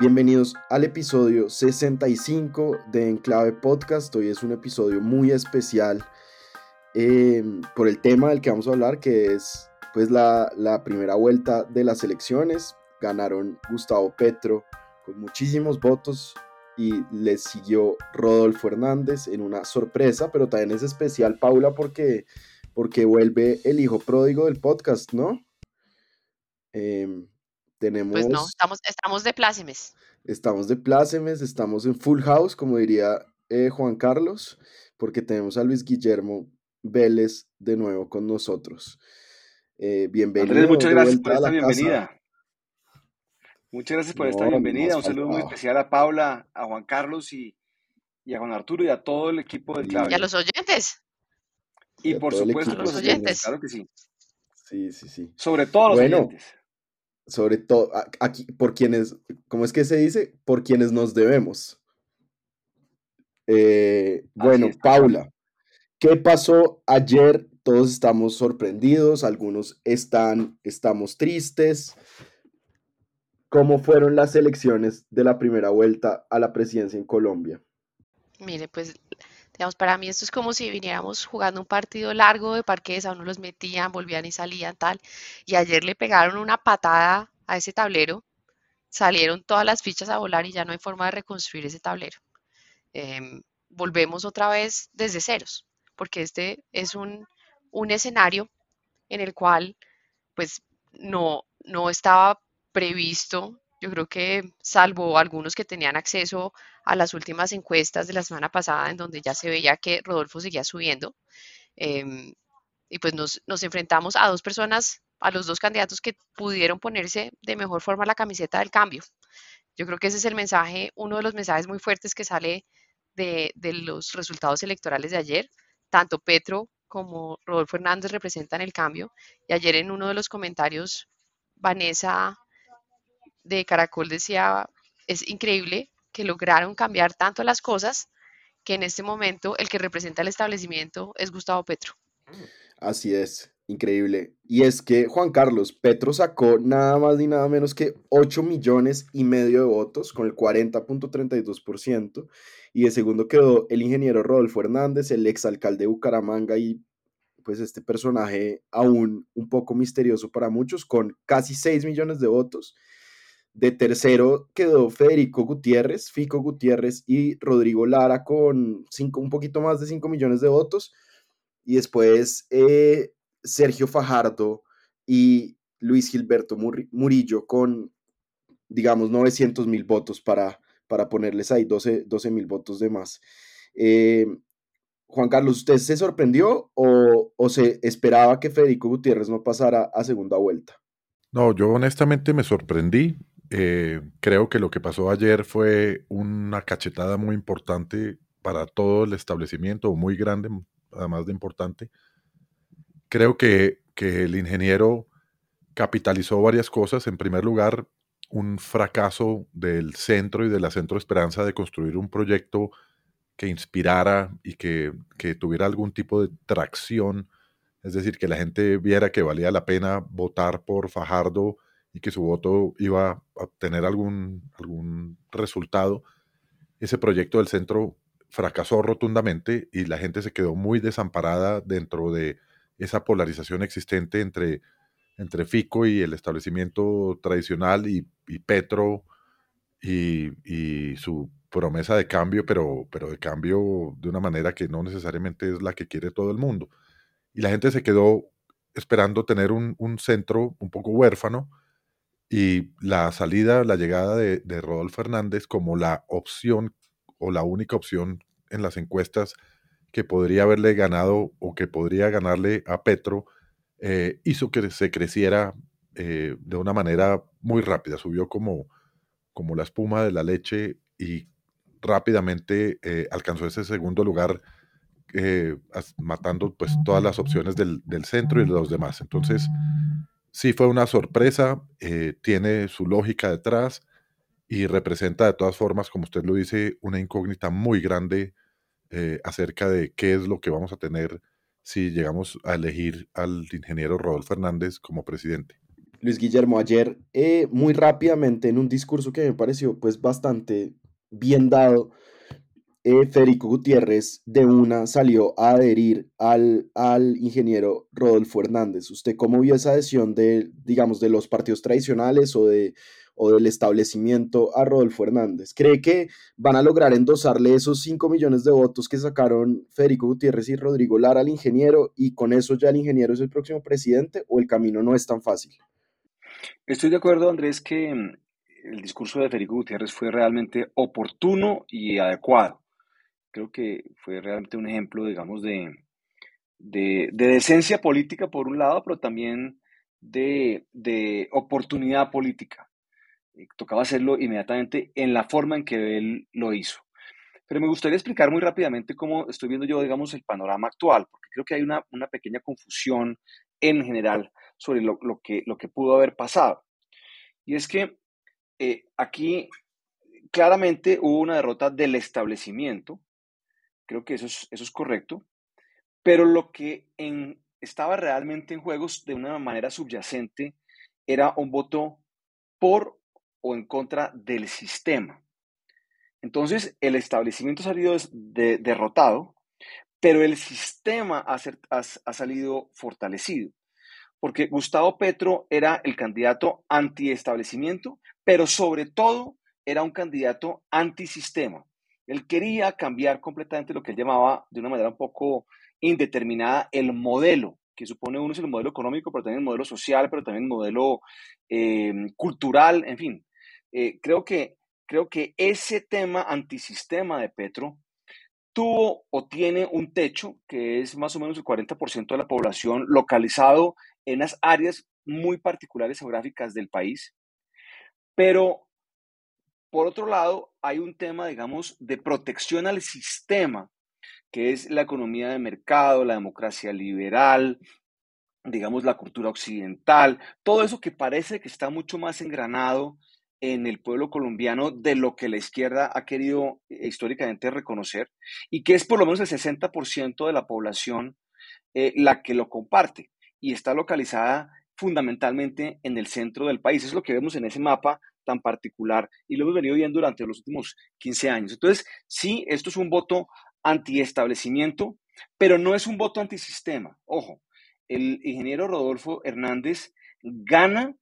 Bienvenidos al episodio 65 de Enclave Podcast. Hoy es un episodio muy especial eh, por el tema del que vamos a hablar, que es pues la, la primera vuelta de las elecciones. Ganaron Gustavo Petro con muchísimos votos y le siguió Rodolfo Hernández en una sorpresa, pero también es especial, Paula, porque, porque vuelve el hijo pródigo del podcast, ¿no? Eh, tenemos, pues no, estamos, estamos de plácemes. Estamos de plácemes, estamos en full house, como diría eh, Juan Carlos, porque tenemos a Luis Guillermo Vélez de nuevo con nosotros. Eh, bienvenido. muchas gracias por esta bienvenida. Muchas gracias por esta bienvenida. Un saludo muy especial a Paula, a Juan Carlos y, a Juan Arturo y a todo el equipo de Clave. Y a los oyentes. Y, por supuesto, a los oyentes. Claro que sí. Sí, sí, sí. Sobre todo los oyentes sobre todo aquí por quienes, ¿cómo es que se dice? Por quienes nos debemos. Eh, bueno, Paula, ¿qué pasó ayer? Todos estamos sorprendidos, algunos están, estamos tristes. ¿Cómo fueron las elecciones de la primera vuelta a la presidencia en Colombia? Mire, pues Digamos, para mí esto es como si viniéramos jugando un partido largo de parques, a uno los metían, volvían y salían, tal. Y ayer le pegaron una patada a ese tablero, salieron todas las fichas a volar y ya no hay forma de reconstruir ese tablero. Em, volvemos otra vez desde ceros, porque este es un, un escenario en el cual pues no, no estaba previsto yo creo que salvo algunos que tenían acceso a las últimas encuestas de la semana pasada, en donde ya se veía que Rodolfo seguía subiendo, em, y pues nos, nos, enfrentamos a dos personas, a los dos candidatos que pudieron ponerse de mejor forma la camiseta del cambio. Yo creo que ese es el mensaje, uno de los mensajes muy fuertes que sale de, de los resultados electorales de ayer. Tanto Petro como Rodolfo Hernández representan el cambio. Y ayer en uno de los comentarios, Vanessa de Caracol decía, es increíble que lograron cambiar tanto las cosas que en este momento el que representa el establecimiento es Gustavo Petro. Así es, increíble. Y es que Juan Carlos Petro sacó nada más ni nada menos que 8 millones y medio de votos con el 40.32%. Y de segundo quedó el ingeniero Rodolfo Hernández, el exalcalde de Bucaramanga y pues este personaje aún un poco misterioso para muchos con casi 6 millones de votos. De tercero quedó Federico Gutiérrez, Fico Gutiérrez y Rodrigo Lara con cinco, un poquito más de 5 millones de votos. Y después eh, Sergio Fajardo y Luis Gilberto Murillo con, digamos, 900 mil votos para, para ponerles ahí 12 mil votos de más. Eh, Juan Carlos, ¿usted se sorprendió o, o se esperaba que Federico Gutiérrez no pasara a segunda vuelta? No, yo honestamente me sorprendí. Eh, creo que lo que pasó ayer fue una cachetada muy importante para todo el establecimiento, muy grande, además de importante. Creo que, que el ingeniero capitalizó varias cosas. En primer lugar, un fracaso del centro y de la Centro Esperanza de construir un proyecto que inspirara y que, que, tuviera algún tipo de tracción, es decir, que la gente viera que valía la pena votar por Fajardo y que su voto iba a obtener algún, algún resultado, ese proyecto del centro fracasó rotundamente y la gente se quedó muy desamparada dentro de esa polarización existente entre, entre Fico y el establecimiento tradicional y, Petro y, y, su promesa de cambio, pero, pero de cambio de una manera que no necesariamente es la que quiere todo el mundo. Y la gente se quedó esperando tener un, un centro un poco huérfano y la salida, la llegada de, Rodolfo Hernández como la opción o la única opción en las encuestas que podría haberle ganado o que podría ganarle a Petro, eh, hizo que se creciera eh, de una manera muy rápida, subió como, como la espuma de la leche y rápidamente eh, alcanzó ese segundo lugar, matando pues todas las opciones del, del, centro y de los demás. Entonces, sí fue una sorpresa, tiene su lógica detrás y representa de todas formas, como usted lo dice, una incógnita muy grande acerca de qué es lo que vamos a tener si llegamos a elegir al ingeniero Rodolfo Hernández como presidente. Luis Guillermo, ayer eh, muy rápidamente en un discurso que me pareció pues bastante bien dado, eh, Federico Gutiérrez de una salió a adherir al, al ingeniero Rodolfo Hernández. ¿Usted cómo vio esa adhesión de, digamos, de los partidos tradicionales o de o del establecimiento a Rodolfo Hernández. ¿Cree que van a lograr endosarle esos 5 millones de votos que sacaron Federico Gutiérrez y Rodrigo Lara al ingeniero y con eso ya el ingeniero es el próximo presidente o el camino no es tan fácil? Estoy de acuerdo, Andrés, que mm, el discurso de Federico Gutiérrez fue realmente oportuno y adecuado. Creo que fue realmente un ejemplo, digamos, de, de, decencia política por un lado, pero también de, de oportunidad política. Eh, tocaba hacerlo inmediatamente en la forma en que él lo hizo. Pero me gustaría explicar muy rápidamente cómo estoy viendo yo, digamos, el panorama actual, porque creo que hay una, pequeña confusión en general sobre lo, que, lo que pudo haber pasado. Y es que eh, aquí claramente hubo una derrota del establecimiento, creo que eso es, eso es correcto, pero lo que en, estaba realmente en juegos de una manera subyacente era un voto por o en contra del sistema. Entonces, el establecimiento ha salido derrotado, pero el sistema ha, ha, salido fortalecido, porque Gustavo Petro era el candidato anti-establecimiento, pero sobre todo era un candidato antisistema. Él quería cambiar completamente lo que él llamaba de una manera un poco indeterminada el modelo que supone uno es el modelo económico, pero también el modelo social, pero también el modelo eh, cultural, en fin, eh, creo, que, creo que ese tema antisistema de Petro tuvo o tiene un techo que es más o menos el 40% de la población localizado en las áreas muy particulares geográficas del país. Pero, por otro lado, hay un tema, digamos, de protección al sistema, que es la economía de mercado, la democracia liberal, digamos, la cultura occidental, todo eso que parece que está mucho más engranado en el pueblo colombiano de lo que la izquierda ha querido eh, históricamente reconocer y que es por lo menos el 60% de la población eh, la que lo comparte y está localizada fundamentalmente en el centro del país. Es lo que vemos en ese mapa tan particular y lo hemos venido viendo durante los últimos 15 años. Entonces, sí, esto es un voto antiestablecimiento, pero no es un voto antisistema. Ojo, el ingeniero Rodolfo Hernández gana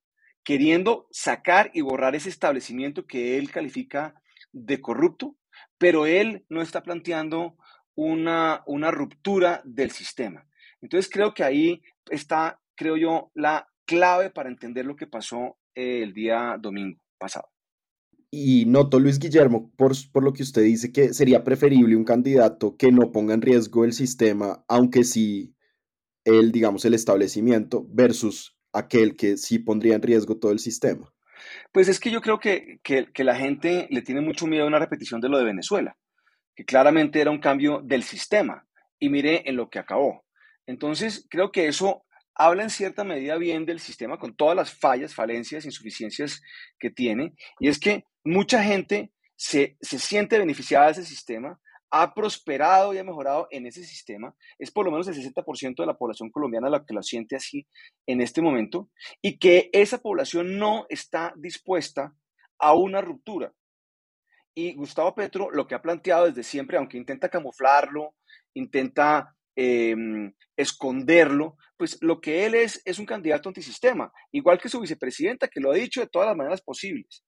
queriendo sacar y borrar ese establecimiento que él califica de corrupto, pero él no está planteando una, una ruptura del sistema. Entonces creo que ahí está, creo yo, la clave para entender lo que pasó el día domingo pasado. Y noto, Luis Guillermo, por, por, lo que usted dice, que sería preferible un candidato que no ponga en riesgo el sistema, aunque sí el, digamos, el establecimiento, versus aquel que sí pondría en riesgo todo el sistema? Pues es que yo creo que, que, la gente le tiene mucho miedo a una repetición de lo de Venezuela, que claramente era un cambio del sistema. Y mire en lo que acabó. Entonces, creo que eso habla en cierta medida bien del sistema con todas las fallas, falencias, insuficiencias que tiene. Y es que mucha gente se, se siente beneficiada de ese sistema, ha prosperado y ha mejorado en ese sistema, es por lo menos el 60% de la población colombiana la que lo siente así en este momento, y que esa población no está dispuesta a una ruptura. Y Gustavo Petro lo que ha planteado desde siempre, aunque intenta camuflarlo, intenta em, esconderlo, pues lo que él es es un candidato antisistema, igual que su vicepresidenta, que lo ha dicho de todas las maneras posibles.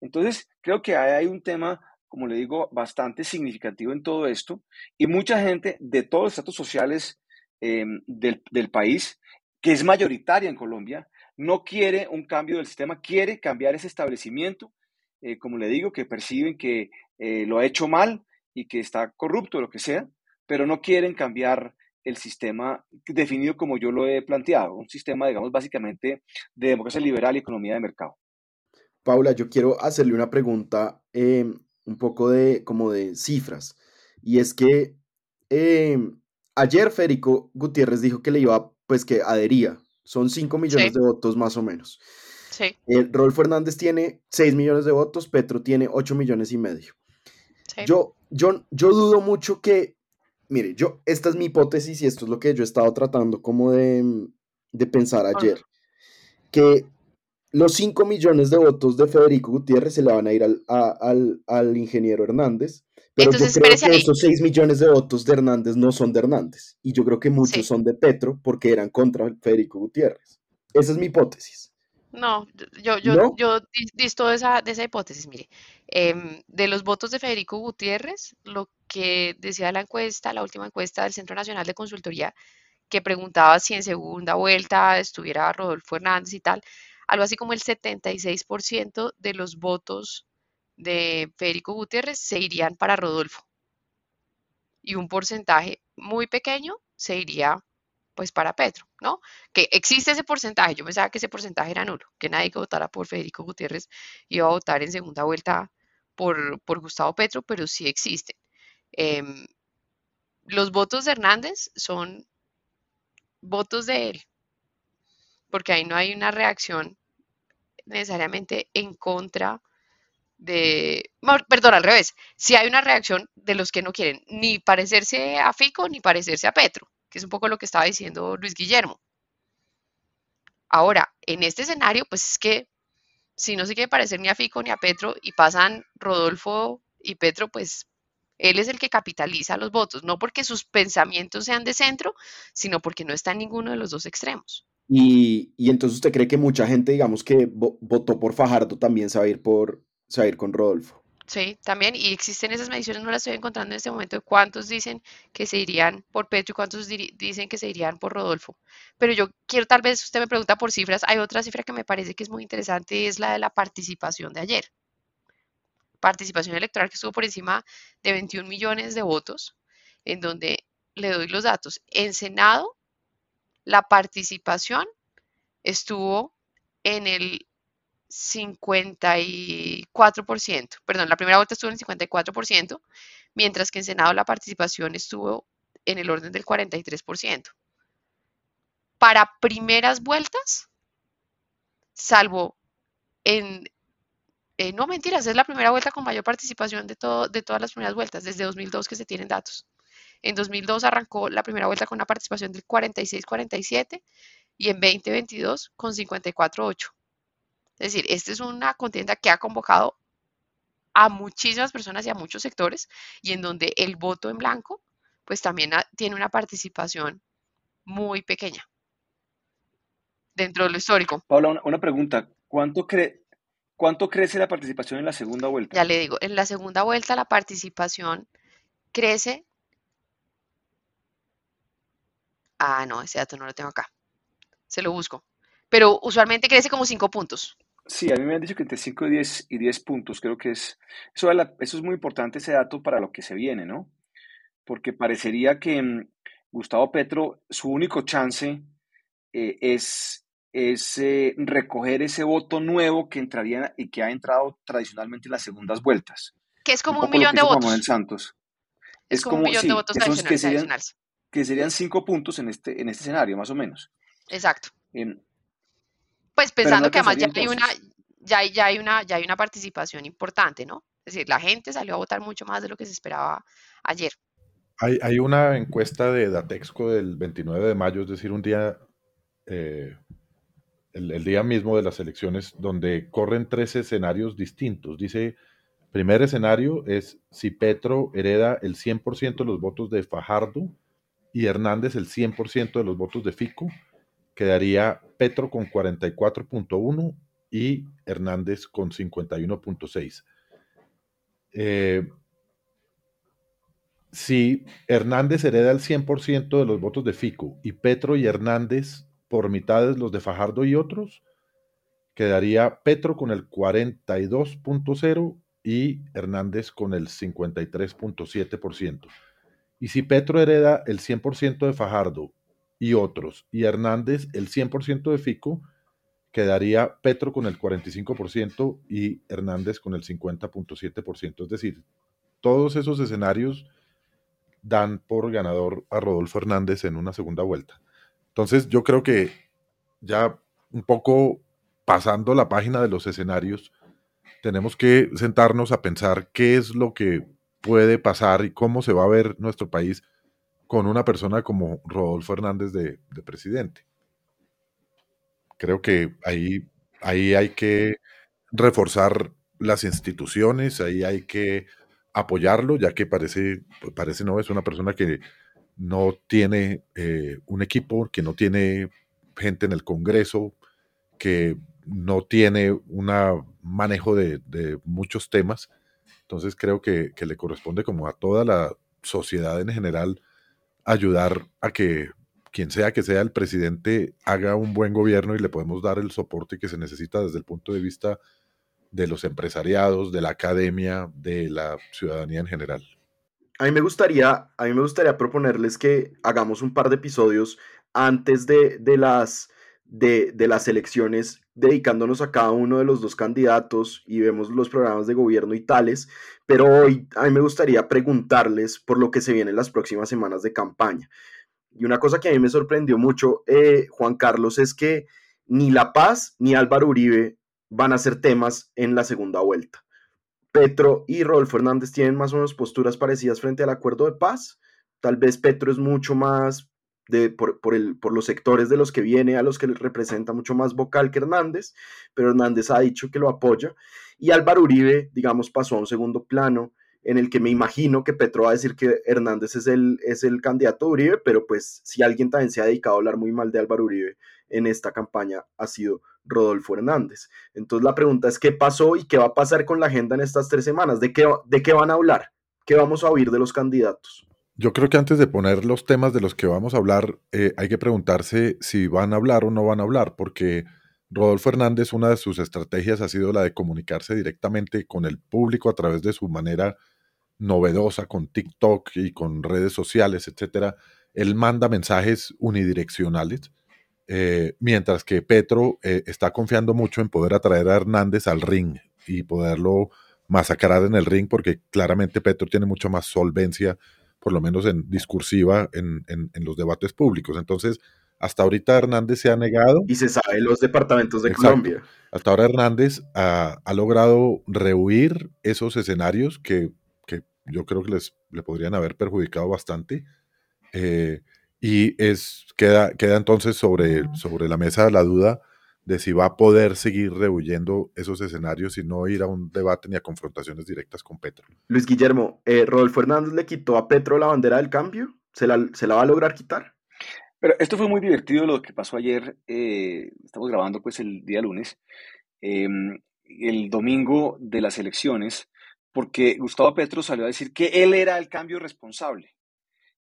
Entonces, creo que hay un tema como le digo, bastante significativo en todo esto y mucha gente de todos los estatus sociales em, del, país, que es mayoritaria en Colombia, no quiere un cambio del sistema, quiere cambiar ese establecimiento, eh, como le digo, que perciben que eh, lo ha hecho mal y que está corrupto, lo que sea, pero no quieren cambiar el sistema definido como yo lo he planteado, un sistema, digamos, básicamente de democracia liberal y economía de mercado. Paula, yo quiero hacerle una pregunta em, un poco de como de cifras. Y es que em, ayer Federico Gutiérrez dijo que le iba, pues que adhería. Son 5 millones de votos más o menos. Sí. Eh, Rodolfo Hernández tiene 6 millones de votos, Petro tiene 8 millones y medio. Yo, yo, yo dudo mucho que, mire, yo, esta es mi hipótesis y esto es lo que yo he estado tratando como de, de pensar ayer, que los 5 millones de votos de Federico Gutiérrez se le van a ir al, al, al ingeniero Hernández, pero yo creo que esos 6 millones de votos de Hernández no son de Hernández, y yo creo que muchos son de Petro porque eran contra Federico Gutiérrez. Esa es mi hipótesis. No, yo, yo, yo disto de esa, de esa hipótesis, mire. Em, de los votos de Federico Gutiérrez, lo que decía la encuesta, la última encuesta del Centro Nacional de Consultoría, que preguntaba si en segunda vuelta estuviera Rodolfo Hernández y tal, algo así como el 76% de los votos de Federico Gutiérrez se irían para Rodolfo. Y un porcentaje muy pequeño se iría pues para Petro, ¿no? Que existe ese porcentaje, yo pensaba que ese porcentaje era nulo, que nadie que votara por Federico Gutiérrez iba a votar en segunda vuelta por, por Gustavo Petro, pero sí existen. Em, los votos de Hernández son votos de él, porque ahí no hay una reacción necesariamente en contra de, perdón, al revés, si hay una reacción de los que no quieren ni parecerse a Fico ni parecerse a Petro que es un poco lo que estaba diciendo Luis Guillermo. Ahora, en este escenario, pues es que si no se quiere parecer ni a Fico ni a Petro y pasan Rodolfo y Petro, pues él es el que capitaliza los votos, no porque sus pensamientos sean de centro, sino porque no está en ninguno de los dos extremos. Y, y entonces usted cree que mucha gente, digamos, que votó por Fajardo también se va a ir por, se va a ir con Rodolfo. Sí, también, y existen esas mediciones, no las estoy encontrando en este momento, de cuántos dicen que se irían por Petro y cuántos dicen que se irían por Rodolfo. Pero yo quiero, tal vez usted me pregunta por cifras, hay otra cifra que me parece que es muy interesante, es la de la participación de ayer. Participación electoral que estuvo por encima de 21 millones de votos, en donde le doy los datos. En Senado, la participación estuvo en el 54%, perdón, la primera vuelta estuvo en el 54%, mientras que en Senado la participación estuvo en el orden del 43%. Para primeras vueltas, salvo en, eh, no mentiras, es la primera vuelta con mayor participación de, todo, de todas las primeras vueltas, desde 2002 que se tienen datos. En 2002 arrancó la primera vuelta con una participación del 46-47 y en 2022 con 54-8. Es decir, esta es una contienda que ha convocado a muchísimas personas y a muchos sectores y en donde el voto en blanco pues también tiene una participación muy pequeña dentro de lo histórico. Paula, una, pregunta. ¿Cuánto, ¿Cuánto crece la participación en la segunda vuelta? Ya le digo, en la segunda vuelta la participación crece. Ah, no, ese dato no lo tengo acá. Se lo busco. Pero usualmente crece como cinco puntos. Sí, a mí me han dicho que entre 5 y 10, y 10 puntos, creo que es, eso, eso es muy importante ese dato para lo que se viene, ¿no? Porque parecería que mm, Gustavo Petro, su único chance eh, es, es eh, recoger ese voto nuevo que entraría y que ha entrado tradicionalmente en las segundas vueltas. Que es como un, millón de votos. Manuel Santos. Es, como un millón de votos tradicionales, que serían, que serían cinco puntos en este, en este escenario, más o menos. Exacto. Pues pensando que además ya hay una, ya, ya, hay una, ya hay una participación importante, ¿no? Es decir, la gente salió a votar mucho más de lo que se esperaba ayer. Hay, hay una encuesta de Datexco del 29 de mayo, es decir, un día, eh, el, día mismo de las elecciones, donde corren tres escenarios distintos. Dice, primer escenario es si Petro hereda el 100% de los votos de Fajardo y Hernández el 100% de los votos de Fico quedaría Petro con 44.1 y Hernández con 51.6. Eh, si Hernández hereda el 100% de los votos de Fico y Petro y Hernández por mitades los de Fajardo y otros, quedaría Petro con el 42.0 y Hernández con el 53.7%. Y si Petro hereda el 100% de Fajardo y otros, y Hernández el 100% de Fico, quedaría Petro con el 45% y Hernández con el 50.7%. Es decir, todos esos escenarios dan por ganador a Rodolfo Hernández en una segunda vuelta. Entonces yo creo que ya un poco pasando la página de los escenarios, tenemos que sentarnos a pensar qué es lo que puede pasar y cómo se va a ver nuestro país con una persona como Rodolfo Hernández de, presidente. Creo que ahí, ahí hay que reforzar las instituciones, ahí hay que apoyarlo, ya que parece, parece no es una persona que no tiene eh, un equipo, que no tiene gente en el Congreso, que no tiene un manejo de, muchos temas. Entonces creo que, le corresponde como a toda la sociedad en general ayudar a que quien sea que sea el presidente haga un buen gobierno y le podemos dar el soporte que se necesita desde el punto de vista de los empresariados, de la academia, de la ciudadanía en general. A mí me gustaría, a mí me gustaría proponerles que hagamos un par de episodios antes de, las, de, de, las elecciones, dedicándonos a cada uno de los dos candidatos y vemos los programas de gobierno y tales, pero hoy a mí me gustaría preguntarles por lo que se viene en las próximas semanas de campaña. Y una cosa que a mí me sorprendió mucho, eh, Juan Carlos, es que ni La Paz ni Álvaro Uribe van a ser temas en la segunda vuelta. Petro y Rodolfo Hernández tienen más o menos posturas parecidas frente al acuerdo de paz. Tal vez Petro es mucho más de, por, el, por los sectores de los que viene, a los que representa mucho más vocal que Hernández, pero Hernández ha dicho que lo apoya. Y Álvaro Uribe, digamos, pasó a un segundo plano en el que me imagino que Petro va a decir que Hernández es el, es el candidato de Uribe, pero pues si alguien también se ha dedicado a hablar muy mal de Álvaro Uribe en esta campaña ha sido Rodolfo Hernández. Entonces la pregunta es qué pasó y qué va a pasar con la agenda en estas tres semanas, de qué, de qué van a hablar, qué vamos a oír de los candidatos. Yo creo que antes de poner los temas de los que vamos a hablar, eh, hay que preguntarse si van a hablar o no van a hablar, porque Rodolfo Hernández, una de sus estrategias ha sido la de comunicarse directamente con el público a través de su manera novedosa con TikTok y con redes sociales, etcétera. Él manda mensajes unidireccionales eh, mientras que Petro eh, está confiando mucho en poder atraer a Hernández al ring y poderlo masacrar en el ring, porque claramente Petro tiene mucho más solvencia, por lo menos en discursiva, en, los debates públicos. Entonces, hasta ahorita Hernández se ha negado. Y se sabe los departamentos de Colombia. Hasta ahora Hernández ha, logrado rehuir esos escenarios que, yo creo que les le podrían haber perjudicado bastante. Eh, y es, queda, queda entonces sobre, sobre la mesa la duda de si va a poder seguir rehuyendo esos escenarios y no ir a un debate ni a confrontaciones directas con Petro. Luis Guillermo, eh, ¿Rodolfo Hernández le quitó a Petro la bandera del cambio? ¿Se la, se la va a lograr quitar? Pero esto fue muy divertido lo que pasó ayer. Eh, estamos grabando pues el día lunes, em, el domingo de las elecciones, porque Gustavo Petro salió a decir que él era el cambio responsable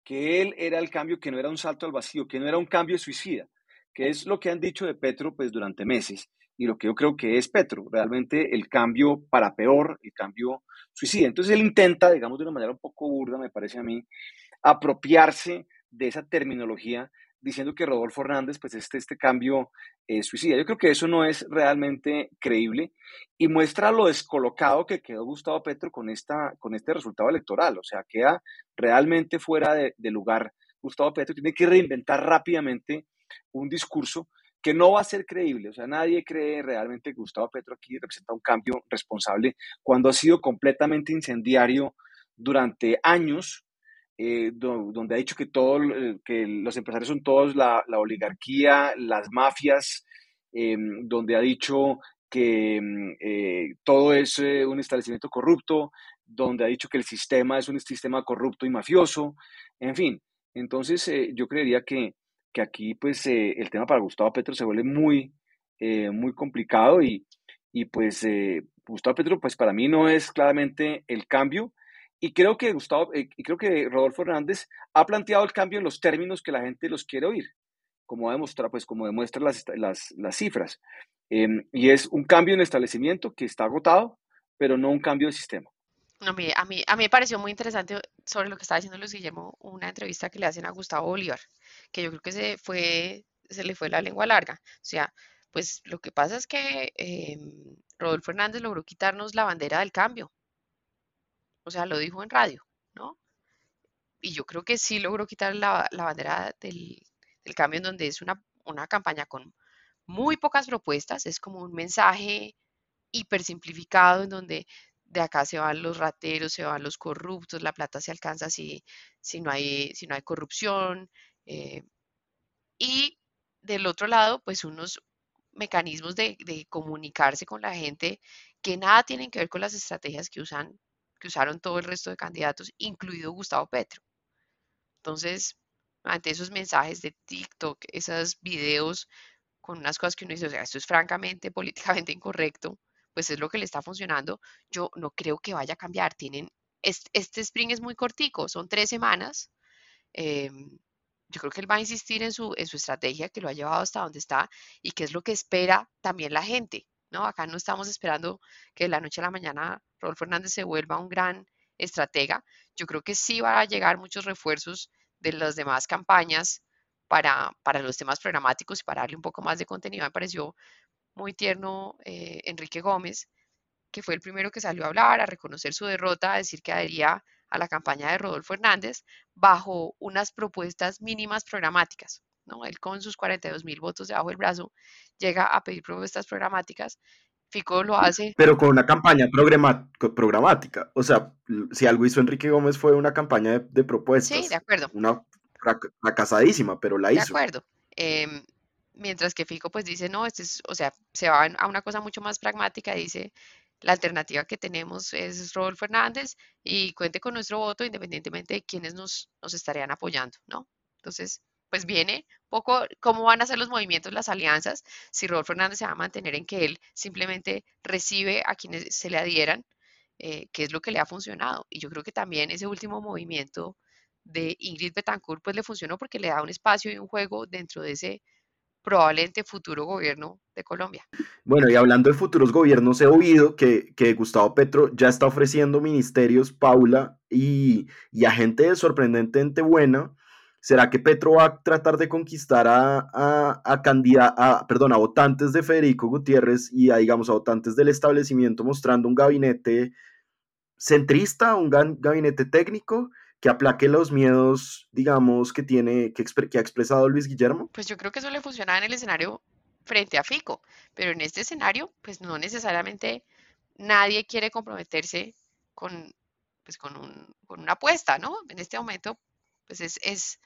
que él era el cambio, que no era un salto al vacío, que no era un cambio suicida, que es lo que han dicho de Petro pues durante meses y lo que yo creo que es Petro, realmente el cambio para peor, el cambio suicida. Entonces él intenta, digamos de una manera un poco burda, me parece a mí, apropiarse de esa terminología diciendo que Rodolfo Hernández, pues este, este cambio eh, suicida. Yo creo que eso no es realmente creíble y muestra lo descolocado que quedó Gustavo Petro con, esta, con este resultado electoral. O sea, queda realmente fuera de, de lugar. Gustavo Petro tiene que reinventar rápidamente un discurso que no va a ser creíble. O sea, nadie cree realmente que Gustavo Petro aquí representa un cambio responsable cuando ha sido completamente incendiario durante años eh, donde ha dicho que, todo, que los empresarios son todos la, oligarquía, las mafias, em, donde ha dicho que em, eh, todo es eh, un establecimiento corrupto, donde ha dicho que el sistema es un sistema corrupto y mafioso, en fin. Entonces, yo creería que, que aquí, pues, el tema para Gustavo Petro se vuelve muy, muy complicado y, y pues, Gustavo Petro, pues, para mí no es claramente el cambio, y creo que Gustavo, eh, y creo que Rodolfo Hernández ha planteado el cambio en los términos que la gente los quiere oír, como demuestra, pues, como demuestran las, las, las cifras. Em, y es un cambio en el establecimiento que está agotado, pero no un cambio de sistema. A mí, a mí, a mí me pareció muy interesante sobre lo que estaba diciendo Luis Guillermo, una entrevista que le hacen a Gustavo Bolívar, que yo creo que se fue, se le fue la lengua larga. O sea, pues lo que pasa es que em, Rodolfo Hernández logró quitarnos la bandera del cambio. O sea, lo dijo en radio, ¿no? Y yo creo que sí logró quitar la, la bandera del, del cambio en donde es una, una campaña con muy pocas propuestas, es como un mensaje hiper simplificado en donde de acá se van los rateros, se van los corruptos, la plata se alcanza si, si, no, hay, si no hay corrupción. eh, y del otro lado, pues unos mecanismos de, de comunicarse con la gente que nada tienen que ver con las estrategias que usan, que usaron todo el resto de candidatos, incluido Gustavo Petro. Entonces, ante esos mensajes de TikTok, esos videos con unas cosas que uno dice, o sea, esto es francamente políticamente incorrecto, pues es lo que le está funcionando. Yo no creo que vaya a cambiar. Tienen, este, este sprint es muy cortico, son tres semanas. em, yo creo que él va a insistir en su, en su estrategia que lo ha llevado hasta donde está y que es lo que espera también la gente, ¿no? Acá no estamos esperando que de la noche a la mañana Rodolfo Hernández se vuelva un gran estratega. Yo creo que sí va a llegar muchos refuerzos de las demás campañas para, para los temas programáticos y para darle un poco más de contenido. Me pareció muy tierno eh, Enrique Gómez, que fue el primero que salió a hablar, a reconocer su derrota, a decir que adhería a la campaña de Rodolfo Hernández bajo unas propuestas mínimas programáticas. ¿No? Él con sus 42 mil votos debajo del brazo llega a pedir propuestas programáticas. Fico lo hace. Pero con una campaña programática. O sea, si algo hizo Enrique Gómez fue una campaña de, de Sí, de propuestas. acuerdo. Una frac- fracasadísima, pero la De hizo. acuerdo. Em, mientras que Fico pues dice, no, este es, o sea, se va a una cosa mucho más pragmática, dice, la alternativa que tenemos es Rodolfo Hernández y cuente con nuestro voto independientemente de quienes nos, nos estarían apoyando, ¿no? Entonces, pues viene poco cómo van a ser los movimientos, las alianzas, si Rodolfo Hernández se va a mantener en que él simplemente recibe a quienes se le adhieran, eh, que es lo que le ha funcionado. Y yo creo que también ese último movimiento de Ingrid Betancourt pues le funcionó porque le da un espacio y un juego dentro de ese probablemente futuro gobierno de Colombia. Bueno, y hablando de futuros gobiernos, he oído que, que Gustavo Petro ya está ofreciendo ministerios, Paula, y, y a gente sorprendentemente buena. ¿Será que Petro va a tratar de conquistar a, a, a, candida- a, perdón, a votantes de Federico Gutiérrez y a, digamos, a votantes del establecimiento mostrando un gabinete centrista, un gabinete técnico que aplaque los miedos, digamos, que tiene, que, que ha expresado Luis Guillermo? Pues yo creo que eso le funcionaba en el escenario frente a Fico, pero en este escenario, pues no necesariamente nadie quiere comprometerse con, pues con un, con una apuesta, ¿no? En este momento, pues es,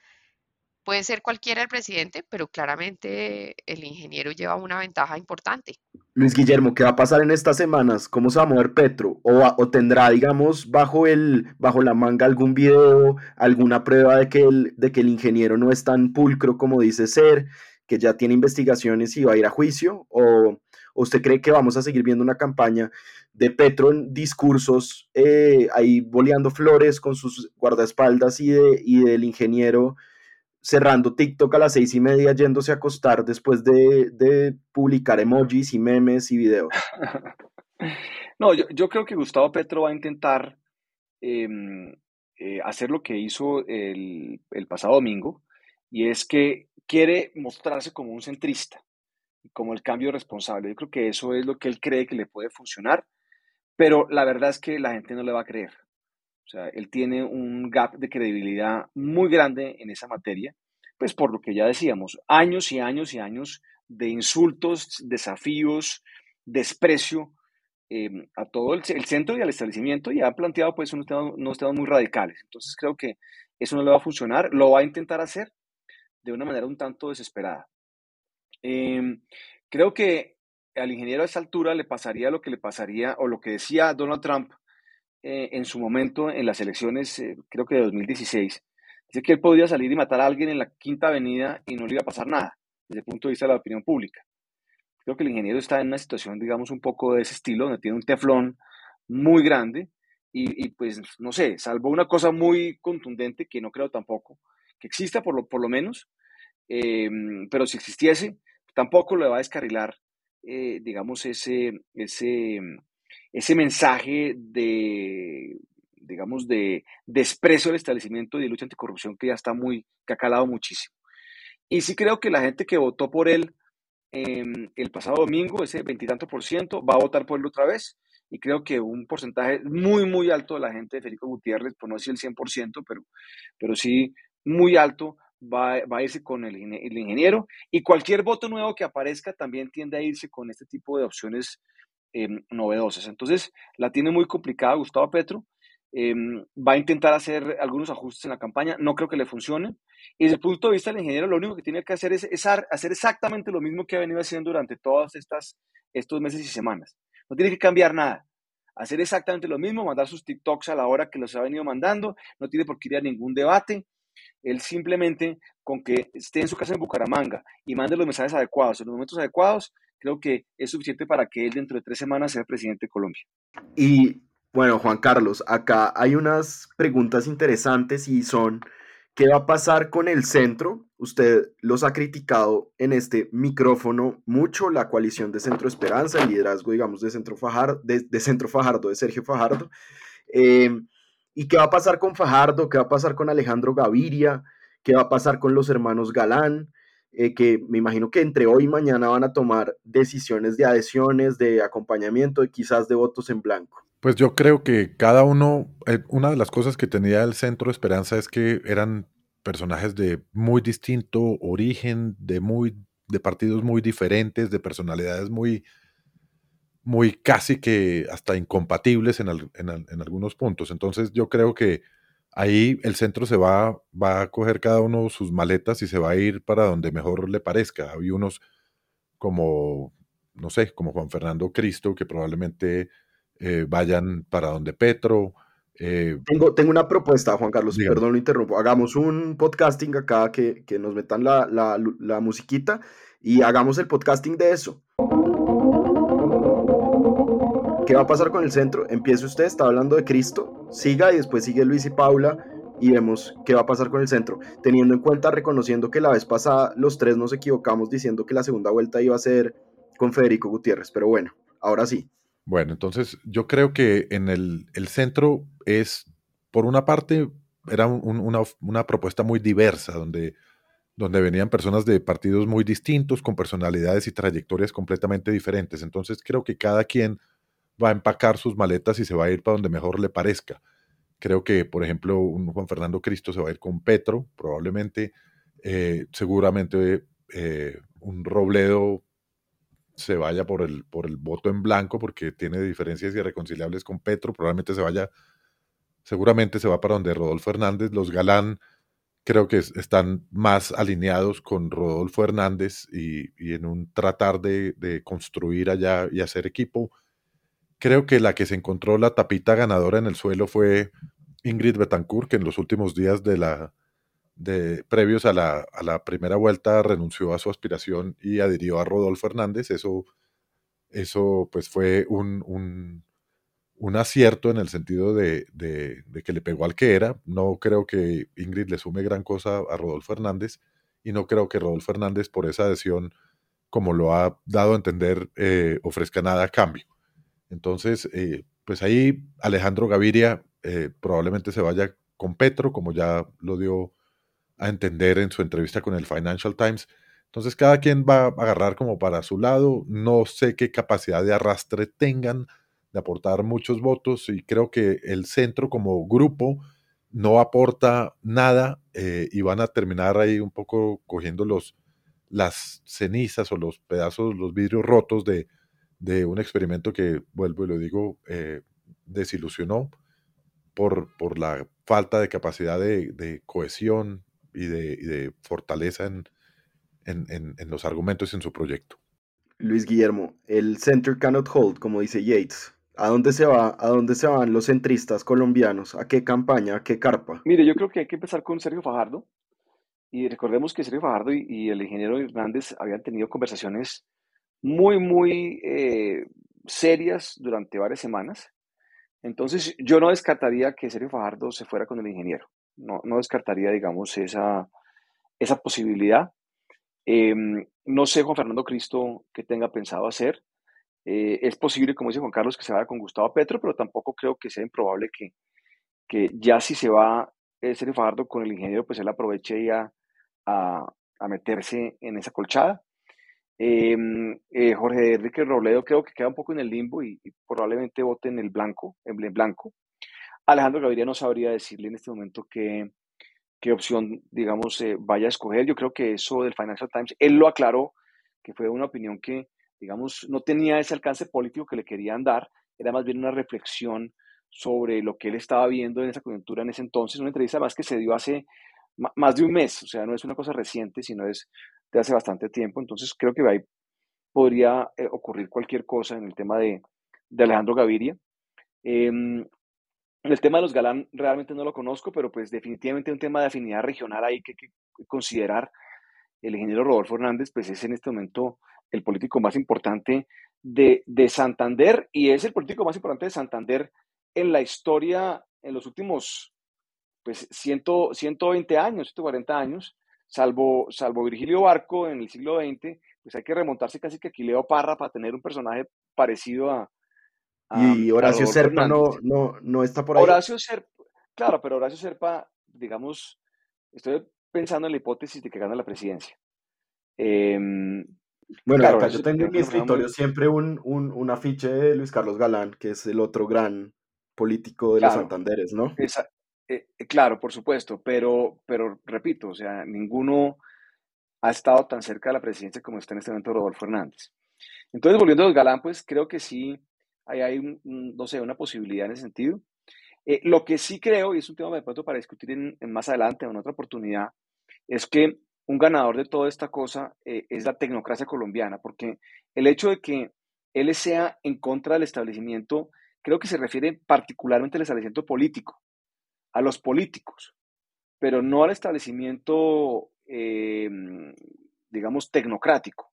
puede ser cualquiera el presidente, pero claramente el ingeniero lleva una ventaja importante. Luis Guillermo, ¿qué va a pasar en estas semanas? ¿Cómo se va a mover Petro? ¿O, o tendrá, digamos, bajo el, bajo la manga algún video, alguna prueba de que, el, de que el ingeniero no es tan pulcro como dice ser, que ya tiene investigaciones y va a ir a juicio? ¿O, o usted cree que vamos a seguir viendo una campaña de Petro en discursos eh, ahí boleando flores con sus guardaespaldas y, de, y del ingeniero cerrando TikTok a las seis y media yéndose a acostar después de, de publicar emojis y memes y videos? No, yo, yo creo que Gustavo Petro va a intentar em, eh, hacer lo que hizo el, el pasado domingo, y es que quiere mostrarse como un centrista, como el cambio responsable. Yo creo que eso es lo que él cree que le puede funcionar, pero la verdad es que la gente no le va a creer. O sea, él tiene un gap de credibilidad muy grande en esa materia, pues por lo que ya decíamos, años y años y años de insultos, desafíos, desprecio eh, a todo el, centro y al establecimiento y ha planteado pues unos temas, unos temas muy radicales. Entonces creo que eso no le va a funcionar, lo va a intentar hacer de una manera un tanto desesperada. Eh, creo que al ingeniero a esa altura le pasaría lo que le pasaría o lo que decía Donald Trump eh, en su momento en las elecciones, eh, creo que de 2016. Dice que él podría salir y matar a alguien en la Quinta Avenida y no le iba a pasar nada desde el punto de vista de la opinión pública. Creo que el ingeniero está en una situación, digamos, un poco de ese estilo, donde tiene un teflón muy grande y, y pues, no sé, salvo una cosa muy contundente que no creo tampoco que exista, por lo, por lo menos, eh, pero si existiese, tampoco le va a descarrilar, eh, digamos, ese, ese, ese mensaje de, digamos, de desprecio al establecimiento y de lucha anticorrupción que ya está muy, que ha calado muchísimo. Y sí creo que la gente que votó por él em, el pasado domingo, ese veintitantos por ciento, va a votar por él otra vez. Y creo que un porcentaje muy, muy alto de la gente de Federico Gutiérrez, por no decir el 100%, pero, pero sí muy alto, va, va a irse con el, ingeniero. Y cualquier voto nuevo que aparezca también tiende a irse con este tipo de opciones em, novedosas. Entonces, la tiene muy complicada Gustavo Petro. Em, va a intentar hacer algunos ajustes en la campaña, no creo que le funcione. Y desde el punto de vista del ingeniero, lo único que tiene que hacer es, hacer exactamente lo mismo que ha venido haciendo durante todos estos meses y semanas. No tiene que cambiar nada. Hacer exactamente lo mismo, mandar sus TikToks a la hora que los ha venido mandando, no tiene por qué ir a ningún debate. Él simplemente, con que esté en su casa en Bucaramanga y mande los mensajes adecuados en los momentos adecuados, creo que es suficiente para que él dentro de tres semanas sea presidente de Colombia. Y bueno, Juan Carlos, acá hay unas preguntas interesantes y son, ¿qué va a pasar con el centro? Usted los ha criticado en este micrófono mucho, la coalición de Centro Esperanza, el liderazgo, digamos, de Centro Fajardo, de, Centro Fajardo, de Sergio Fajardo. Em, ¿Y qué va a pasar con Fajardo? ¿Qué va a pasar con Alejandro Gaviria? ¿Qué va a pasar con los hermanos Galán? Eh, que me imagino que entre hoy y mañana van a tomar decisiones de adhesiones, de acompañamiento y quizás de votos en blanco. Pues yo creo que cada uno, eh, una de las cosas que tenía el Centro Esperanza es que eran personajes de muy distinto origen, de muy, de partidos muy diferentes, de personalidades muy, muy casi que hasta incompatibles en, en, algunos puntos. Entonces yo creo que ahí el centro se va, va a coger cada uno sus maletas y se va a ir para donde mejor le parezca. Hay unos como, no sé, como Juan Fernando Cristo, que probablemente eh, vayan para donde Petro. Eh, tengo, tengo una propuesta, Juan Carlos, perdón, lo interrumpo. Hagamos un podcasting acá que, que nos metan la, la, la, musiquita y hagamos el podcasting de eso. ¿Qué va a pasar con el centro? Empiece usted, está hablando de Cristo, siga y después sigue Luis y Paula y vemos qué va a pasar con el centro, teniendo en cuenta, reconociendo que la vez pasada los tres nos equivocamos diciendo que la segunda vuelta iba a ser con Federico Gutiérrez, pero bueno, ahora sí. Bueno, entonces yo creo que en el, centro es, por una parte, era una, propuesta muy diversa, donde, donde venían personas de partidos muy distintos, con personalidades y trayectorias completamente diferentes. Entonces creo que cada quien va a empacar sus maletas y se va a ir para donde mejor le parezca. Creo que, por ejemplo, un Juan Fernando Cristo se va a ir con Petro, probablemente, eh, seguramente eh, un Robledo se vaya por el, por el voto en blanco porque tiene diferencias irreconciliables con Petro, probablemente se vaya, seguramente se va para donde Rodolfo Hernández, los Galán creo que están más alineados con Rodolfo Hernández y, en un tratar de, construir allá y hacer equipo. Creo que la que se encontró la tapita ganadora en el suelo fue Ingrid Betancourt, que en los últimos días de la, de, previos a la, a la, primera vuelta renunció a su aspiración y adhirió a Rodolfo Hernández. Eso, eso pues fue un, un, un acierto en el sentido de, de, que le pegó al que era. No creo que Ingrid le sume gran cosa a Rodolfo Hernández y no creo que Rodolfo Hernández por esa adhesión, como lo ha dado a entender, eh, ofrezca nada a cambio. Entonces, eh, pues ahí Alejandro Gaviria eh, probablemente se vaya con Petro, como ya lo dio a entender en su entrevista con el Financial Times. Entonces cada quien va a agarrar como para su lado. No sé qué capacidad de arrastre tengan de aportar muchos votos y creo que el centro como grupo no aporta nada eh, y van a terminar ahí un poco cogiendo los, las cenizas o los pedazos, los vidrios rotos de, un experimento que, vuelvo y lo digo, eh, desilusionó por, por la falta de capacidad de, de cohesión, y de, fortaleza en, en, los argumentos en su proyecto. Luis Guillermo, el center cannot hold, como dice Yates. ¿A dónde se va? ¿A dónde se van los centristas colombianos? ¿A qué campaña? ¿A qué carpa? Mire, yo creo que hay que empezar con Sergio Fajardo. Y recordemos que Sergio Fajardo y, el ingeniero Hernández habían tenido conversaciones muy, muy eh, serias durante varias semanas. Entonces, yo no descartaría que Sergio Fajardo se fuera con el ingeniero. No, descartaría, digamos, esa, esa posibilidad. Em, no sé, Juan Fernando Cristo, qué tenga pensado hacer. Eh, es posible, como dice Juan Carlos, que se vaya con Gustavo Petro, pero tampoco creo que sea improbable que, que ya si se va eh, Sergio Fajardo con el ingeniero, pues él aproveche ya a, a meterse en esa colchada. Em, eh, Jorge Enrique Robledo creo que queda un poco en el limbo y, probablemente vote en el blanco, en blanco. Alejandro Gaviria no sabría decirle en este momento qué, qué opción, digamos, eh, vaya a escoger. Yo creo que eso del Financial Times, él lo aclaró, que fue una opinión que, digamos, no tenía ese alcance político que le querían dar, era más bien una reflexión sobre lo que él estaba viendo en esa coyuntura en ese entonces, una entrevista más que se dio hace más de un mes, o sea, no es una cosa reciente, sino es de hace bastante tiempo, entonces creo que ahí podría eh, ocurrir cualquier cosa en el tema de, de Alejandro Gaviria. Em, el tema de los Galán realmente no lo conozco, pero pues definitivamente un tema de afinidad regional ahí que hay que considerar. El ingeniero Rodolfo Hernández pues es en este momento el político más importante de, de Santander y es el político más importante de Santander en la historia en los últimos pues 100, 120 años, 140 años, salvo, salvo Virgilio Barco en el siglo XX, pues hay que remontarse casi que a Aquileo Parra para tener un personaje parecido a... y Horacio Serpa no, no, no, está por ahí. Horacio Serpa, claro, pero Horacio Serpa, digamos, estoy pensando en la hipótesis de que gana la presidencia. Em, bueno, acá yo tengo en mi escritorio siempre un, un, un, afiche de Luis Carlos Galán, que es el otro gran político de los Santanderes, ¿no? Esa, eh, eh, claro, por supuesto, pero, pero repito, o sea, ninguno ha estado tan cerca de la presidencia como está en este momento Rodolfo Hernández. Entonces, volviendo a los Galán, pues creo que sí hay, hay no sé, una posibilidad en ese sentido. Eh, lo que sí creo, y es un tema de pronto para discutir en, más adelante en otra oportunidad, es que un ganador de toda esta cosa es la tecnocracia colombiana, porque el hecho de que él sea en contra del establecimiento, creo que se refiere particularmente al establecimiento político a los políticos, pero no al establecimiento, eh, digamos, tecnocrático.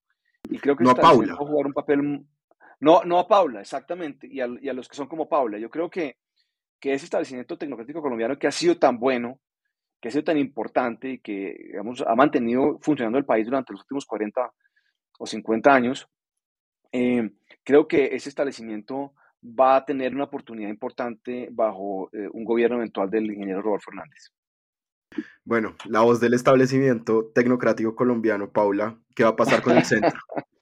Y creo que no a Paula. jugar un papel. No, no a Paula, exactamente, y a, los que son como Paula. Yo creo que, que ese establecimiento tecnocrático colombiano que ha sido tan bueno, que ha sido tan importante y que, digamos, ha mantenido funcionando el país durante los últimos 40 o 50 años, eh, creo que ese establecimiento va a tener una oportunidad importante bajo eh, un gobierno eventual del ingeniero Rodolfo Fernández. Bueno, la voz del establecimiento tecnocrático colombiano, Paula, ¿qué va a pasar con el centro?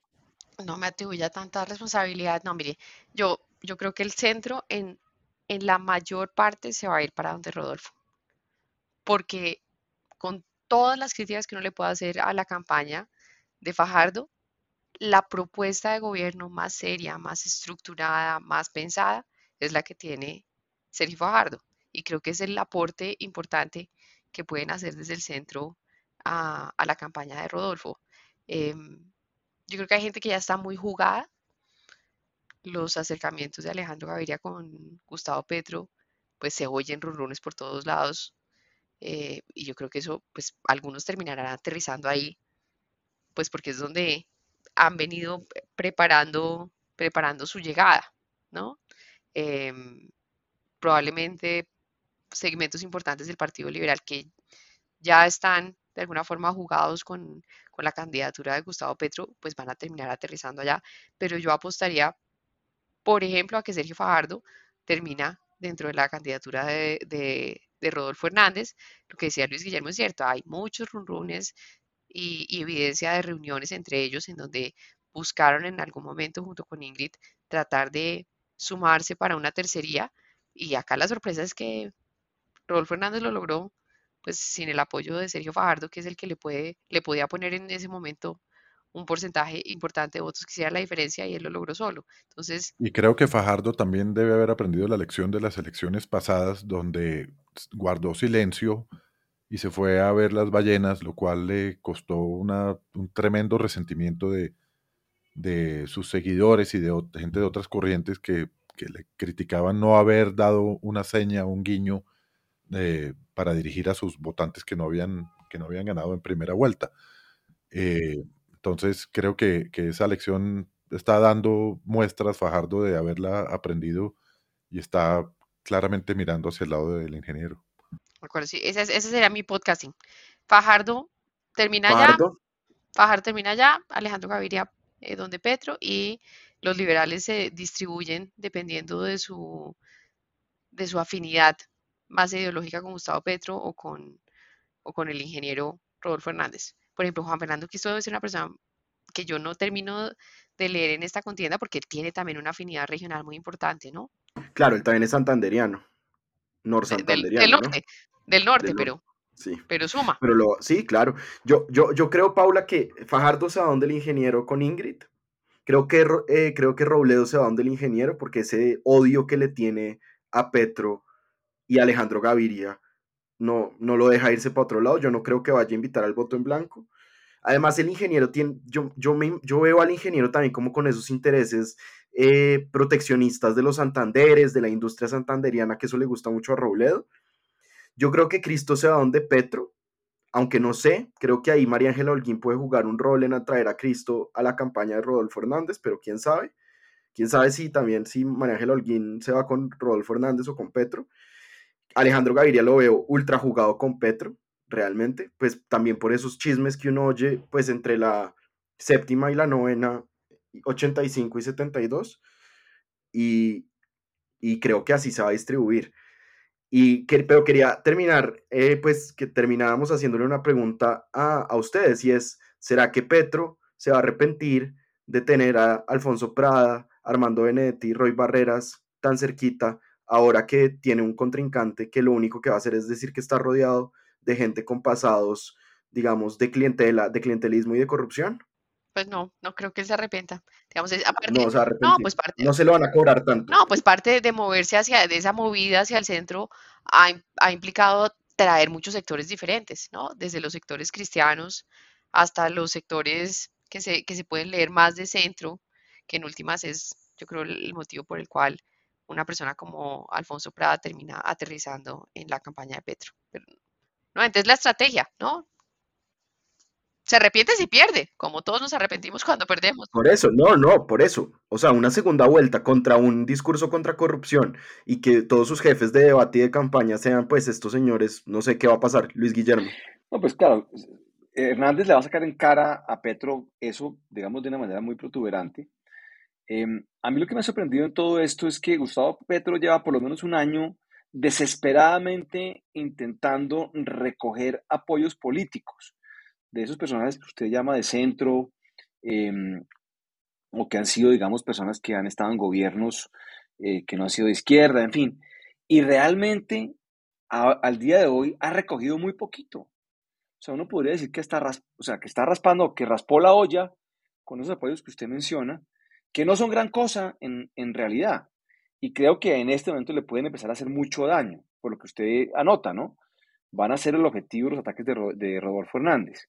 No me atribuya tanta responsabilidad. No, mire, yo, yo creo que el centro en, en la mayor parte se va a ir para donde Rodolfo. Porque con todas las críticas que uno le pueda hacer a la campaña de Fajardo, la propuesta de gobierno más seria, más estructurada, más pensada, es la que tiene Sergio Fajardo. Y creo que es el aporte importante que pueden hacer desde el centro a, la campaña de Rodolfo. Em, yo creo que hay gente que ya está muy jugada. Los acercamientos de Alejandro Gaviria con Gustavo Petro, pues se oyen rumores por todos lados. Eh, y yo creo que eso, pues algunos terminarán aterrizando ahí, pues porque es donde han venido preparando, preparando su llegada, ¿no? Em, probablemente segmentos importantes del Partido Liberal que ya están de alguna forma jugados con, la candidatura de Gustavo Petro, pues van a terminar aterrizando allá. Pero yo apostaría, por ejemplo, a que Sergio Fajardo termina dentro de la candidatura de, de, Rodolfo Hernández. Lo que decía Luis Guillermo es cierto, hay muchos rumrunes y, evidencia de reuniones entre ellos en donde buscaron en algún momento junto con Ingrid tratar de sumarse para una tercería y acá la sorpresa es que Rodolfo Hernández lo logró pues sin el apoyo de Sergio Fajardo que es el que le puede le podía poner en ese momento un porcentaje importante de votos que hiciera la diferencia y él lo logró solo. Entonces, y creo que Fajardo también debe haber aprendido la lección de las elecciones pasadas donde guardó silencio y se fue a ver las ballenas, lo cual le costó un tremendo resentimiento de, de sus seguidores y de, gente de otras corrientes que, que, le criticaban no haber dado una seña, un guiño eh, para dirigir a sus votantes que no habían, que no habían ganado en primera vuelta. Eh, entonces creo que, que, esa lección está dando muestras Fajardo de haberla aprendido y está claramente mirando hacia el lado del ingeniero acuerdo, sí, ese, sería mi podcasting. Fajardo termina ya. Fajardo termina ya. Alejandro Gaviria, eh, donde Petro. Y los liberales se distribuyen dependiendo de su, de su afinidad más ideológica con Gustavo Petro o con, o con el ingeniero Rodolfo Hernández. Por ejemplo, Juan Fernando Cristo debe ser una persona que yo no termino de leer en esta contienda porque él tiene también una afinidad regional muy importante, ¿no? Claro, él también es santanderiano, santanderiano, del, norte, del norte, pero, sí. pero suma. Pero lo, sí, claro. Yo, yo, yo creo, Paula, que Fajardo se va donde el ingeniero con Ingrid. Creo que, eh, creo que Robledo se va donde el ingeniero porque ese odio que le tiene a Petro y Alejandro Gaviria no, no lo deja irse para otro lado. Yo no creo que vaya a invitar al voto en blanco. Además, el ingeniero tiene, yo, yo, me, yo veo al ingeniero también como con esos intereses eh, proteccionistas de los Santanderes, de la industria santanderiana, que eso le gusta mucho a Robledo. Yo creo que Cristo se va donde Petro, aunque no sé, creo que ahí María Ángela Holguín puede jugar un rol en atraer a Cristo a la campaña de Rodolfo Hernández, pero quién sabe. Quién sabe si también si María Ángela Holguín se va con Rodolfo Hernández o con Petro. Alejandro Gaviria lo veo ultra jugado con Petro, realmente, pues también por esos chismes que uno oye, pues entre la séptima y la novena, 85 y 72, y, y creo que así se va a distribuir. Y que, pero quería terminar, eh, pues que terminábamos haciéndole una pregunta a, a, ustedes, y es, ¿será que Petro se va a arrepentir de tener a Alfonso Prada, Armando Benedetti, Roy Barreras tan cerquita, ahora que tiene un contrincante que lo único que va a hacer es decir que está rodeado de gente con pasados, digamos, de clientela, de clientelismo y de corrupción? Pues no, no creo que él se arrepienta. Digamos, aparte, no, se no, pues parte, no se lo van a cobrar tanto. No, pues parte de moverse hacia, de esa movida hacia el centro ha, ha implicado traer muchos sectores diferentes, ¿no? Desde los sectores cristianos hasta los sectores que se, que se pueden leer más de centro, que en últimas es, yo creo, el motivo por el cual una persona como Alfonso Prada termina aterrizando en la campaña de Petro. Pero ¿no? Entonces la estrategia, ¿no? Se arrepiente si pierde, como todos nos arrepentimos cuando perdemos. Por eso, no, no, por eso. O sea, una segunda vuelta contra un discurso contra corrupción y que todos sus jefes de debate y de campaña sean pues estos señores, no sé qué va a pasar, Luis Guillermo. No, pues claro, Hernández le va a sacar en cara a Petro eso, digamos, de una manera muy protuberante. Em, a mí lo que me ha sorprendido en todo esto es que Gustavo Petro lleva por lo menos un año desesperadamente intentando recoger apoyos políticos de esos personajes que usted llama de centro em, o que han sido, digamos, personas que han estado en gobiernos eh, que no han sido de izquierda, en fin. Y realmente al día de hoy ha recogido muy poquito. O sea, uno podría decir que está, o sea, que está raspando, que raspó la olla con esos apoyos que usted menciona, que no son gran cosa en, en realidad. Y creo que en este momento le pueden empezar a hacer mucho daño, por lo que usted anota, ¿no? Van a ser el objetivo los ataques de, Rodolfo Hernández.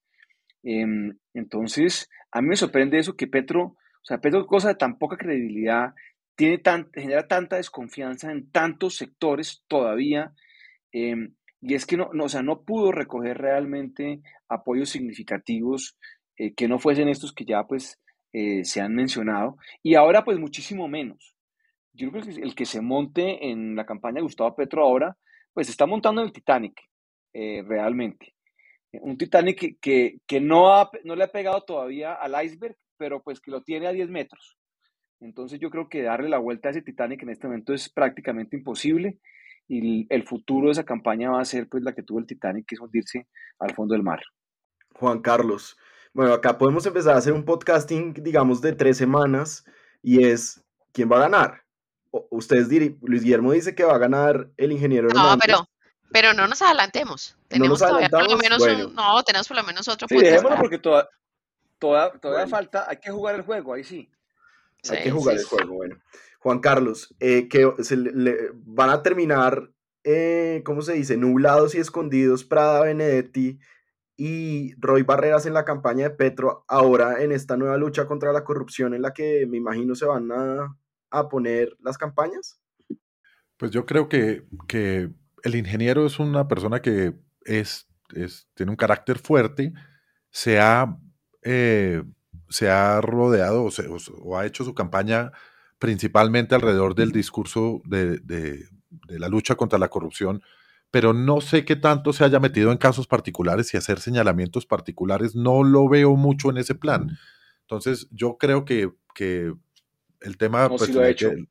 Em, entonces, a mí me sorprende eso que Petro, o sea, Petro, cosa de tan poca credibilidad, tiene tan, genera tanta desconfianza en tantos sectores todavía. Em, y es que no, no, o sea, no pudo recoger realmente apoyos significativos eh, que no fuesen estos que ya pues eh, se han mencionado. Y ahora pues muchísimo menos yo creo que el que se monte en la campaña de Gustavo Petro ahora, pues está montando en el Titanic, eh, realmente. Un Titanic que, que, no, no le ha pegado todavía al iceberg, pero pues que lo tiene a 10 metros. Entonces yo creo que darle la vuelta a ese Titanic en este momento es prácticamente imposible y el futuro de esa campaña va a ser pues la que tuvo el Titanic, que es hundirse al fondo del mar. Juan Carlos, bueno, acá podemos empezar a hacer un podcasting, digamos, de tres semanas y es, ¿quién va a ganar? ustedes dirán, Luis Guillermo dice que va a ganar el ingeniero. No, pero, pero no nos adelantemos. Tenemos ¿No todavía por lo menos un, no, tenemos por lo menos otro sí, dejémoslo porque toda, toda, todavía falta, hay que jugar el juego, ahí sí. hay que jugar el juego, bueno. Juan Carlos, eh, que se le, van a terminar, eh, ¿cómo se dice? Nublados y escondidos Prada Benedetti y Roy Barreras en la campaña de Petro, ahora en esta nueva lucha contra la corrupción en la que me imagino se van a a poner las campañas? Pues yo creo que, que el ingeniero es una persona que es, tiene un carácter fuerte, se ha, eh, se ha rodeado o, ha hecho su campaña principalmente alrededor del discurso de, de, la lucha contra la corrupción, pero no sé qué tanto se haya metido en casos particulares y hacer señalamientos particulares, no lo veo mucho en ese plan. Entonces, yo creo que, que el tema... No, pues, lo le hecho. que-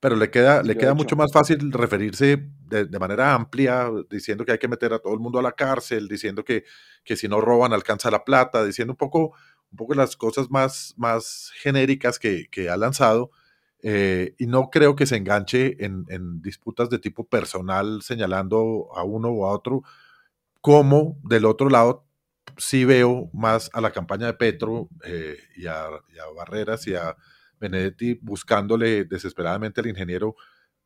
pero le queda, le queda mucho más fácil referirse de, de manera amplia, diciendo que hay que meter a todo el mundo a la cárcel, diciendo que, que si no roban alcanza la plata, diciendo un poco, un poco las cosas más, más genéricas que, que ha lanzado. eh, y no creo que se enganche en, en disputas de tipo personal, señalando a uno o a otro, como del otro lado sí veo más a la campaña de Petro eh, y, a, y a Barreras y a Benedetti buscándole desesperadamente al ingeniero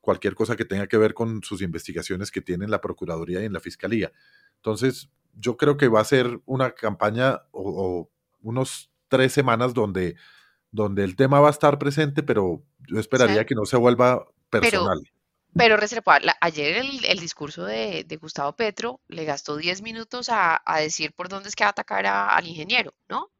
cualquier cosa que tenga que ver con sus investigaciones que tiene en la Procuraduría y en la Fiscalía. Entonces, yo creo que va a ser una campaña o, o unos tres semanas donde, donde el tema va a estar presente, pero yo esperaría que no se vuelva Pero, personal. pero la- ayer el, el discurso de, de Gustavo Petro le gastó 10 minutos a, a decir por dónde es que va a atacar a- al ingeniero, ¿no?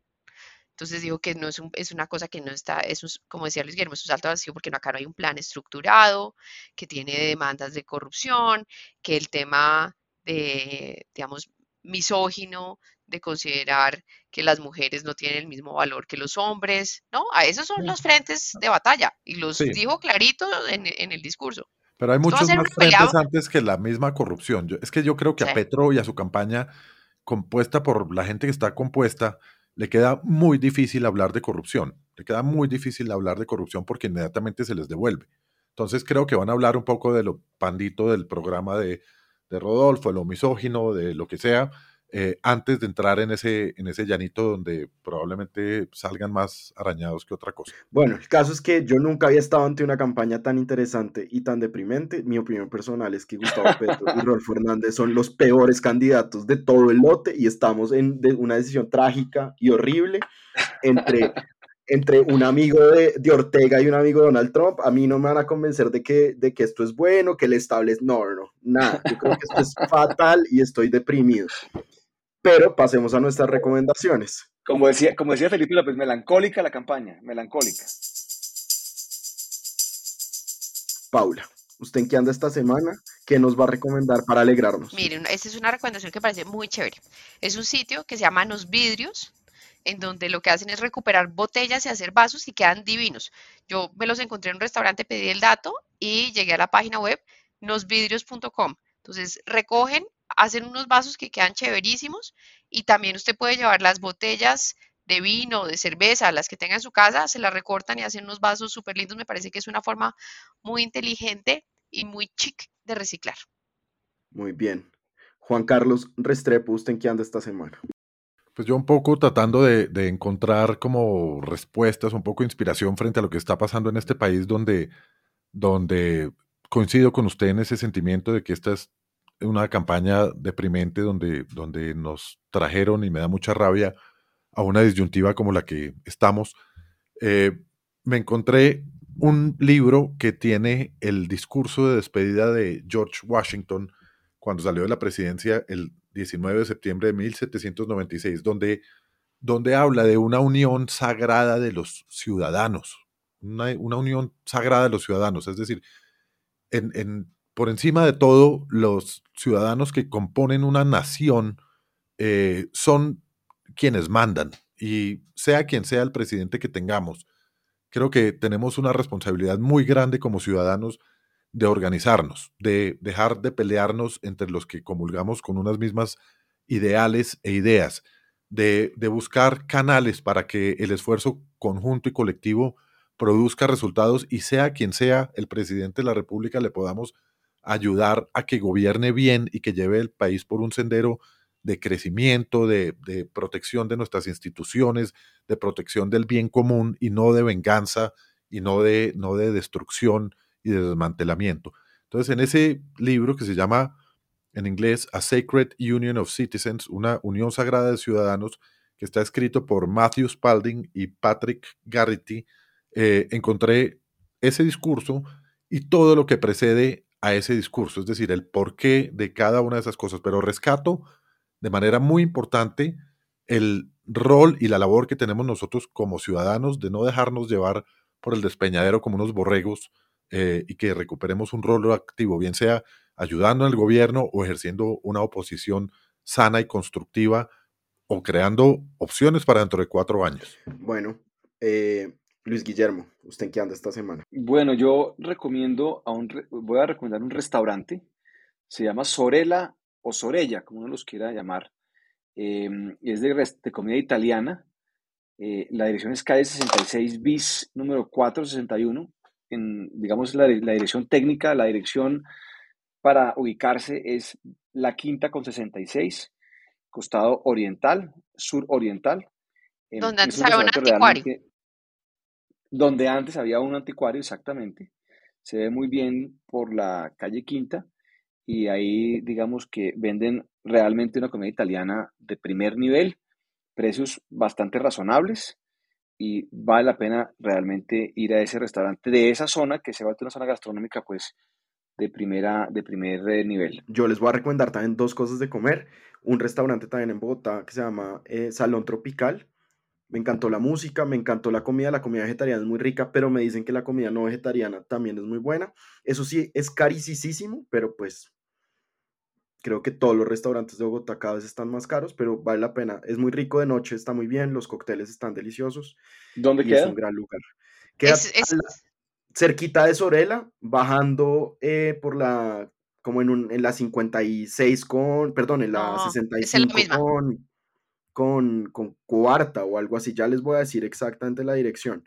Entonces digo que no es, un- es una cosa que no está, es un- como decía Luis Guillermo, es un salto vacío porque no, acá no hay un plan estructurado, que tiene demandas de corrupción, que el tema de, digamos, misógino, de considerar que las mujeres no tienen el mismo valor que los hombres, ¿no? A esos son los frentes de batalla y los Sí. dijo clarito en, en el discurso. Pero hay muchos más pelea, frentes antes que la misma corrupción. Yo- es que yo creo que a Petro y a su campaña, compuesta por la gente que está compuesta, le queda muy difícil hablar de corrupción. Le queda muy difícil hablar de corrupción porque inmediatamente se les devuelve. Entonces creo que van a hablar un poco de lo pandito del programa de, de Rodolfo, de lo misógino, de lo que sea, eh, antes de entrar en ese, en ese llanito donde probablemente salgan más arañados que otra cosa. Bueno, el caso es que yo nunca había estado ante una campaña tan interesante y tan deprimente. Mi opinión personal es que Gustavo Petro y Rodolfo Hernández son los peores candidatos de todo el lote y estamos en una decisión trágica y horrible entre, entre un amigo de, de Ortega y un amigo de Donald Trump. A mí no me van a convencer de que, de que esto es bueno, que el estable No, no, no, nada. Yo creo que esto es fatal y estoy deprimido. Pero pasemos a nuestras recomendaciones. Como decía, como decía Felipe López, melancólica la campaña, melancólica. Paula, ¿usted en qué anda esta semana? ¿Qué nos va a recomendar para alegrarnos? Miren, esta es una recomendación que parece muy chévere. Es un sitio que se llama Nos Vidrios, en donde lo que hacen es recuperar botellas y hacer vasos y quedan divinos. Yo me los encontré en un restaurante, pedí el dato y llegué a la página web nosvidrios.com. Entonces recogen, hacen unos vasos que quedan chéverísimos y también usted puede llevar las botellas de vino, de cerveza, las que tenga en su casa, se las recortan y hacen unos vasos súper lindos. Me parece que es una forma muy inteligente y muy chic de reciclar. Muy bien. Juan Carlos Restrepo, ¿usted en qué anda esta semana? Pues yo un poco tratando de, de encontrar como respuestas, un poco inspiración frente a lo que está pasando en este país donde, donde coincido con usted en ese sentimiento de que esta es una campaña deprimente donde, donde nos trajeron y me da mucha rabia a una disyuntiva como la que estamos. Eh, me encontré un libro que tiene el discurso de despedida de George Washington cuando salió de la presidencia el 19 de septiembre de 1796, donde, donde habla de una unión sagrada de los ciudadanos, una, una unión sagrada de los ciudadanos, es decir, por encima de todo, los ciudadanos que componen una nación eh, son quienes mandan, y sea quien sea el presidente que tengamos, creo que tenemos una responsabilidad muy grande como ciudadanos de organizarnos, de dejar de pelearnos entre los que comulgamos con unas mismas ideales e ideas, de, de, buscar canales para que el esfuerzo conjunto y colectivo produzca resultados y sea quien sea el presidente de la República, le podamos ayudar a que gobierne bien y que lleve el país por un sendero de crecimiento, de, de, protección de nuestras instituciones, de protección del bien común y no de venganza y no de, no de destrucción y de desmantelamiento. Entonces, en ese libro que se llama en inglés A Sacred Union of Citizens, una unión sagrada de ciudadanos, que está escrito por Matthew Spalding y Patrick Garrity, eh, encontré ese discurso y todo lo que precede a ese discurso, es decir, el porqué de cada una de esas cosas, pero rescato de manera muy importante el rol y la labor que tenemos nosotros como ciudadanos de no dejarnos llevar por el despeñadero como unos borregos eh, y que recuperemos un rol activo, bien sea ayudando al gobierno o ejerciendo una oposición sana y constructiva o creando opciones para dentro de cuatro años. Bueno, eh, Luis Guillermo, ¿usted en qué anda esta semana? Bueno, yo recomiendo a un, re- voy a recomendar un restaurante, se llama Sorella o Sorella, como uno los quiera llamar, eh, y es de comida italiana. Eh, la dirección es calle 66 bis, número 461. En, digamos, la, la dirección técnica, la dirección para ubicarse es la quinta con 66, costado oriental, sur oriental. Em, Donde es antes había un anticuario. donde antes había un anticuario, exactamente. Se ve muy bien por la calle Quinta y ahí digamos que venden realmente una comida italiana de primer nivel, precios bastante razonables y vale la pena realmente ir a ese restaurante de esa zona que se va a una zona gastronómica pues de primera de primer eh, nivel. Yo les voy a recomendar también dos cosas de comer. Un restaurante también en Bogotá que se llama eh, Salón Tropical. Me encantó la música, me encantó la comida. La comida vegetariana es muy rica, pero me dicen que la comida no vegetariana también es muy buena. Eso sí, es carísimo, pero pues creo que todos los restaurantes de Bogotá cada vez están más caros, pero vale la pena. Es muy rico de noche, está muy bien, los cócteles están deliciosos ¿Dónde y es un queda? gran lugar. Queda Es, es, la- cerquita de Sorela, bajando eh, por la, como en, un, en la 56 con, perdón, en la no, esa es la 65 misma. con, con, con cuarta o algo así, ya les voy a decir exactamente la dirección.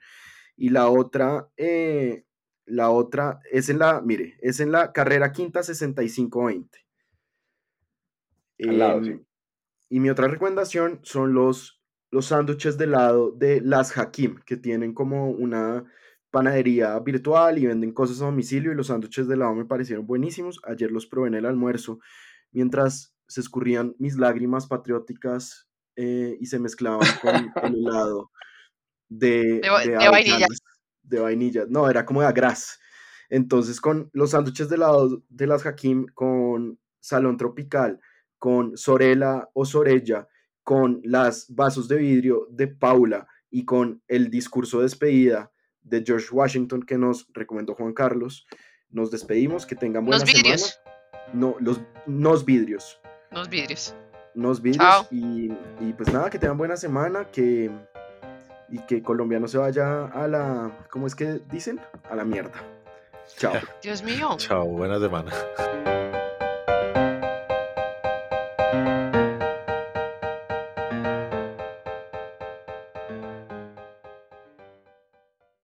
Y la otra, eh, la otra es en la, mire, es en la carrera quinta 6520. Al lado, sí. Em, y mi otra recomendación son los, los sándwiches de helado de Las Hakim, que tienen como una panadería virtual y venden cosas a domicilio y los sándwiches de helado me parecieron buenísimos. Ayer los probé en el almuerzo mientras se escurrían mis lágrimas patrióticas eh, y se mezclaban con el helado de, De, va- de de vainilla. de vainilla. No, era como de agras. Entonces, con los sándwiches de helado de las Hakim, con Salón Tropical, con Sorella o Sorella, con las vasos de vidrio de Paula y con el discurso de despedida de George Washington que nos recomendó Juan Carlos, nos despedimos, que tengan buena semana. vidrios. No, los nos vidrios. Unos vidrios. Nos vidrios Chao. y, y pues nada, que tengan buena semana, que y que Colombia no se vaya a la, ¿cómo es que dicen? A la mierda. Chao. Dios mío. Chao, buena semana.